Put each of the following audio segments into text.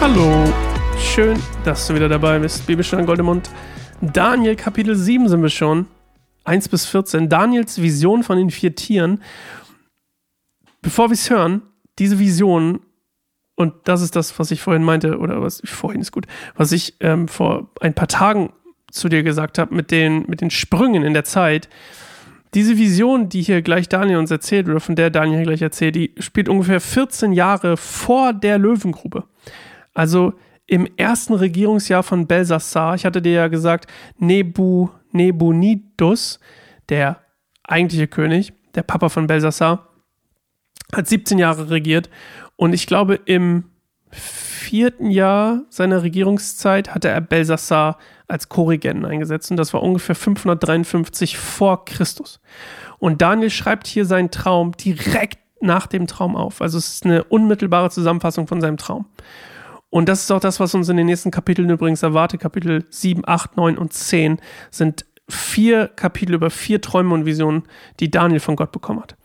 Hallo, schön, dass du wieder dabei bist. Bibelstunde Goldemund. Daniel Kapitel 7 sind wir schon. 1 bis 14. Daniels Vision von den vier Tieren. Bevor wir es hören, diese Vision, und das ist das, was ich vorhin meinte, oder was vorhin ist gut, was ich ähm, vor ein paar Tagen zu dir gesagt habe, mit den, mit den Sprüngen in der Zeit. Diese Vision, die hier gleich Daniel uns erzählt, oder von der Daniel gleich erzählt, die spielt ungefähr 14 Jahre vor der Löwengrube. Also im ersten Regierungsjahr von Belsassar, ich hatte dir ja gesagt, Nebu, Nebunidus, der eigentliche König, der Papa von Belsassar, hat 17 Jahre regiert und ich glaube im vierten Jahr seiner Regierungszeit hatte er Belsassar als Korrigenten eingesetzt und das war ungefähr 553 vor Christus. Und Daniel schreibt hier seinen Traum direkt nach dem Traum auf. Also es ist eine unmittelbare Zusammenfassung von seinem Traum. Und das ist auch das, was uns in den nächsten Kapiteln übrigens erwartet. Kapitel 7, 8, 9 und 10 sind vier Kapitel über vier Träume und Visionen, die Daniel von Gott bekommen hat.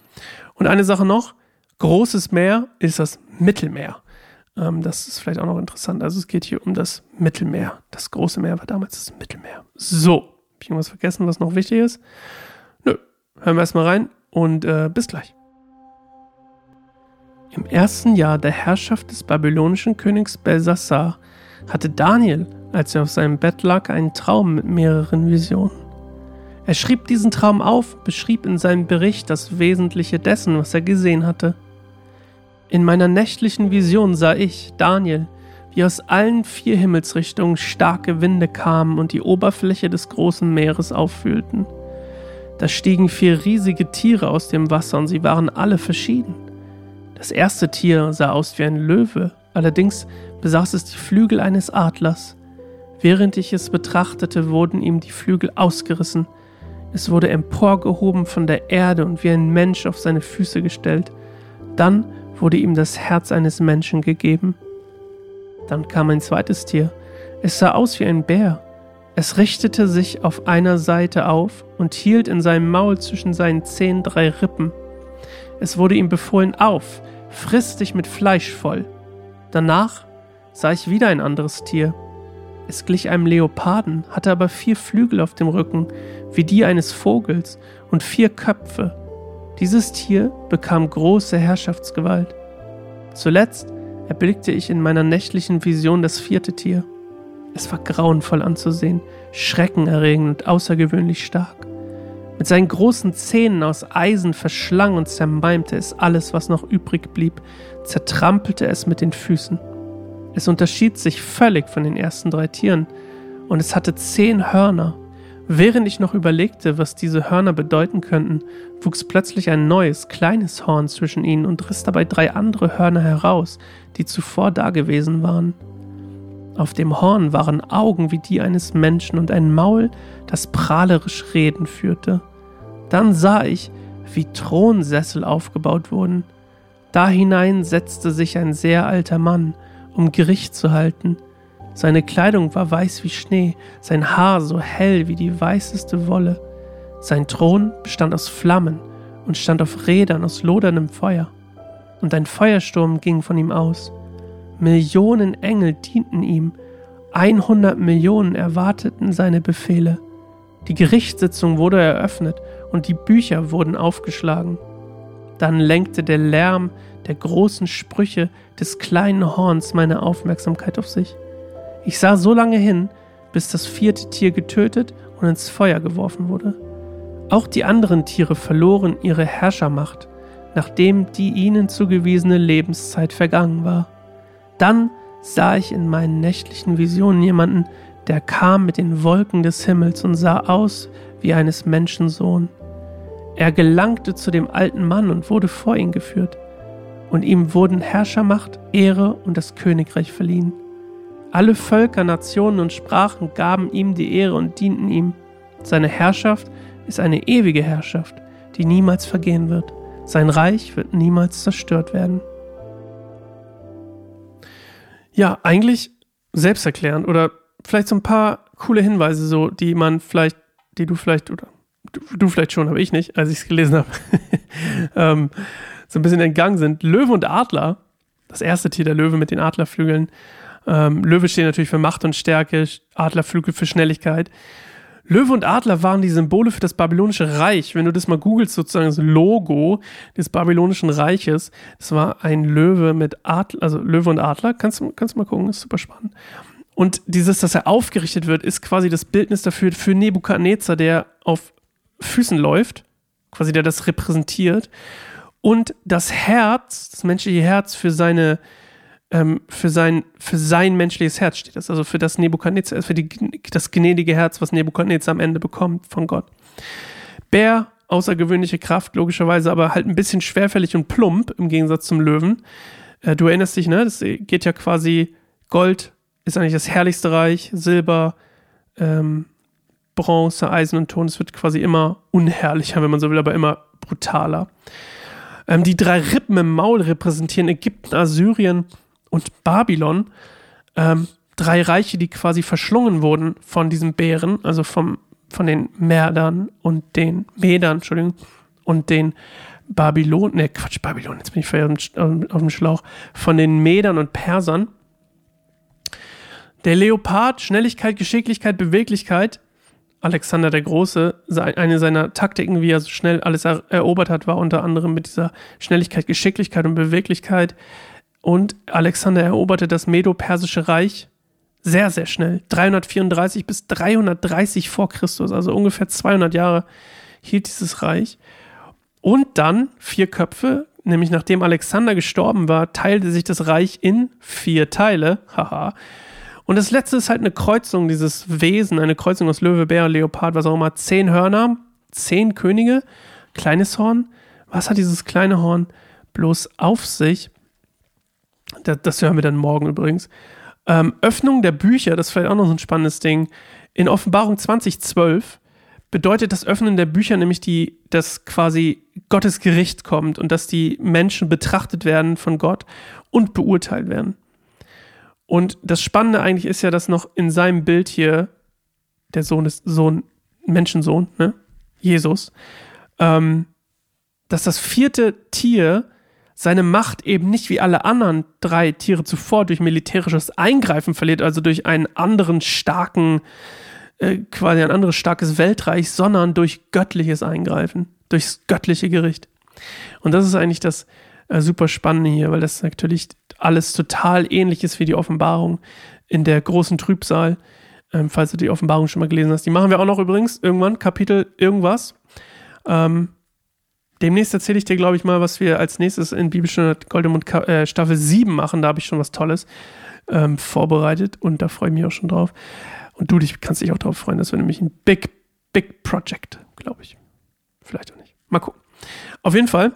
Und eine Sache noch, großes Meer ist das Mittelmeer. Ähm, das ist vielleicht auch noch interessant. Also es geht hier um das Mittelmeer. Das große Meer war damals das Mittelmeer. So, habe ich irgendwas vergessen, was noch wichtig ist? Nö, hören wir erstmal rein und äh, bis gleich. Im ersten Jahr der Herrschaft des babylonischen Königs Belsassar hatte Daniel, als er auf seinem Bett lag, einen Traum mit mehreren Visionen. Er schrieb diesen Traum auf, beschrieb in seinem Bericht das Wesentliche dessen, was er gesehen hatte. In meiner nächtlichen Vision sah ich, Daniel, wie aus allen vier Himmelsrichtungen starke Winde kamen und die Oberfläche des großen Meeres auffühlten. Da stiegen vier riesige Tiere aus dem Wasser und sie waren alle verschieden. Das erste Tier sah aus wie ein Löwe, allerdings besaß es die Flügel eines Adlers. Während ich es betrachtete, wurden ihm die Flügel ausgerissen. Es wurde emporgehoben von der Erde und wie ein Mensch auf seine Füße gestellt. Dann wurde ihm das Herz eines Menschen gegeben. Dann kam ein zweites Tier. Es sah aus wie ein Bär. Es richtete sich auf einer Seite auf und hielt in seinem Maul zwischen seinen Zehen drei Rippen. Es wurde ihm befohlen, auf, friss dich mit Fleisch voll. Danach sah ich wieder ein anderes Tier. Es glich einem Leoparden, hatte aber vier Flügel auf dem Rücken, wie die eines Vogels, und vier Köpfe. Dieses Tier bekam große Herrschaftsgewalt. Zuletzt erblickte ich in meiner nächtlichen Vision das vierte Tier. Es war grauenvoll anzusehen, schreckenerregend und außergewöhnlich stark. Mit seinen großen Zähnen aus Eisen verschlang und zermalmte es alles, was noch übrig blieb, zertrampelte es mit den Füßen. Es unterschied sich völlig von den ersten drei Tieren, und es hatte zehn Hörner. Während ich noch überlegte, was diese Hörner bedeuten könnten, wuchs plötzlich ein neues, kleines Horn zwischen ihnen und riss dabei drei andere Hörner heraus, die zuvor dagewesen waren. Auf dem Horn waren Augen wie die eines Menschen und ein Maul, das prahlerisch Reden führte. Dann sah ich, wie Thronsessel aufgebaut wurden. Da hinein setzte sich ein sehr alter Mann, um Gericht zu halten. Seine Kleidung war weiß wie Schnee, sein Haar so hell wie die weißeste Wolle. Sein Thron bestand aus Flammen und stand auf Rädern aus loderndem Feuer. Und ein Feuersturm ging von ihm aus. Millionen Engel dienten ihm, 100 Millionen erwarteten seine Befehle. Die Gerichtssitzung wurde eröffnet und die Bücher wurden aufgeschlagen. Dann lenkte der Lärm der großen Sprüche des kleinen Horns meine Aufmerksamkeit auf sich. Ich sah so lange hin, bis das vierte Tier getötet und ins Feuer geworfen wurde. Auch die anderen Tiere verloren ihre Herrschermacht, nachdem die ihnen zugewiesene Lebenszeit vergangen war. Dann sah ich in meinen nächtlichen Visionen jemanden, der kam mit den Wolken des Himmels und sah aus wie eines Menschen Sohn. Er gelangte zu dem alten Mann und wurde vor ihn geführt, und ihm wurden Herrschermacht, Ehre und das Königreich verliehen. Alle Völker, Nationen und Sprachen gaben ihm die Ehre und dienten ihm. Seine Herrschaft ist eine ewige Herrschaft, die niemals vergehen wird. Sein Reich wird niemals zerstört werden. Ja, eigentlich selbsterklärend oder vielleicht so ein paar coole Hinweise, so, die man vielleicht, die du vielleicht oder du, du vielleicht schon, aber ich nicht, als ich es gelesen habe, ähm, so ein bisschen entgangen sind. Löwe und Adler, das erste Tier der Löwe mit den Adlerflügeln. Ähm, Löwe stehen natürlich für Macht und Stärke, Adlerflügel für Schnelligkeit. Löwe und Adler waren die Symbole für das babylonische Reich. Wenn du das mal googelst, sozusagen das Logo des babylonischen Reiches, das war ein Löwe mit Adler, also Löwe und Adler. Kannst du, kannst du mal gucken, ist super spannend. Und dieses, dass er aufgerichtet wird, ist quasi das Bildnis dafür für Nebukadnezar, der auf Füßen läuft, quasi der das repräsentiert. Und das Herz, das menschliche Herz für seine ähm, für, sein, für sein menschliches Herz steht das, also für das Nebukadnezar, für die, das gnädige Herz, was Nebukadnezar am Ende bekommt von Gott. Bär, außergewöhnliche Kraft, logischerweise, aber halt ein bisschen schwerfällig und plump im Gegensatz zum Löwen. Äh, du erinnerst dich, ne? Das geht ja quasi, Gold ist eigentlich das herrlichste Reich, Silber, ähm, Bronze, Eisen und Ton. Es wird quasi immer unherrlicher, wenn man so will, aber immer brutaler. Ähm, die drei Rippen im Maul repräsentieren Ägypten, Assyrien und Babylon, ähm, drei Reiche, die quasi verschlungen wurden von diesem Bären, also vom, von den Merdern und den Medern, Entschuldigung, und den Babylon, ne, Quatsch, Babylon, jetzt bin ich verjährt auf dem Schlauch, von den Medern und Persern. Der Leopard, Schnelligkeit, Geschicklichkeit, Beweglichkeit. Alexander der Große, eine seiner Taktiken, wie er so schnell alles erobert hat, war unter anderem mit dieser Schnelligkeit, Geschicklichkeit und Beweglichkeit und Alexander eroberte das Medo-Persische Reich sehr, sehr schnell. 334 bis 330 vor Christus, also ungefähr 200 Jahre hielt dieses Reich. Und dann vier Köpfe, nämlich nachdem Alexander gestorben war, teilte sich das Reich in vier Teile. Haha. Und das letzte ist halt eine Kreuzung, dieses Wesen, eine Kreuzung aus Löwe, Bär, Leopard, was auch immer. Zehn Hörner, zehn Könige, kleines Horn. Was hat dieses kleine Horn bloß auf sich? Das, das hören wir dann morgen übrigens. Ähm, Öffnung der Bücher, das ist vielleicht auch noch so ein spannendes Ding. In Offenbarung 2012 bedeutet das Öffnen der Bücher nämlich, die, dass quasi Gottes Gericht kommt und dass die Menschen betrachtet werden von Gott und beurteilt werden. Und das Spannende eigentlich ist ja, dass noch in seinem Bild hier der Sohn ist Sohn, Menschensohn, ne? Jesus, ähm, dass das vierte Tier seine Macht eben nicht wie alle anderen drei Tiere zuvor durch militärisches Eingreifen verliert, also durch einen anderen starken, äh, quasi ein anderes starkes Weltreich, sondern durch göttliches Eingreifen, durchs göttliche Gericht. Und das ist eigentlich das äh, super Spannende hier, weil das natürlich alles total ähnlich ist wie die Offenbarung in der großen Trübsal. Ähm, falls du die Offenbarung schon mal gelesen hast. Die machen wir auch noch übrigens irgendwann, Kapitel irgendwas. Ähm, Demnächst erzähle ich dir, glaube ich, mal, was wir als nächstes in Bibelstunde Goldemund äh, Staffel 7 machen. Da habe ich schon was Tolles ähm, vorbereitet und da freue ich mich auch schon drauf. Und du dich, kannst dich auch darauf freuen. Das wird nämlich ein Big, Big Project, glaube ich. Vielleicht auch nicht. Mal gucken. Auf jeden Fall,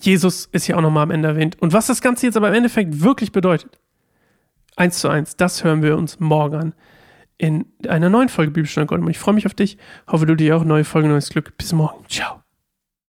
Jesus ist hier auch nochmal am Ende erwähnt. Und was das Ganze jetzt aber im Endeffekt wirklich bedeutet, eins zu eins, das hören wir uns morgen an in einer neuen Folge Bibelstunde Gold. Und ich freue mich auf dich. Hoffe, du dir auch neue Folge, neues Glück. Bis morgen. Ciao.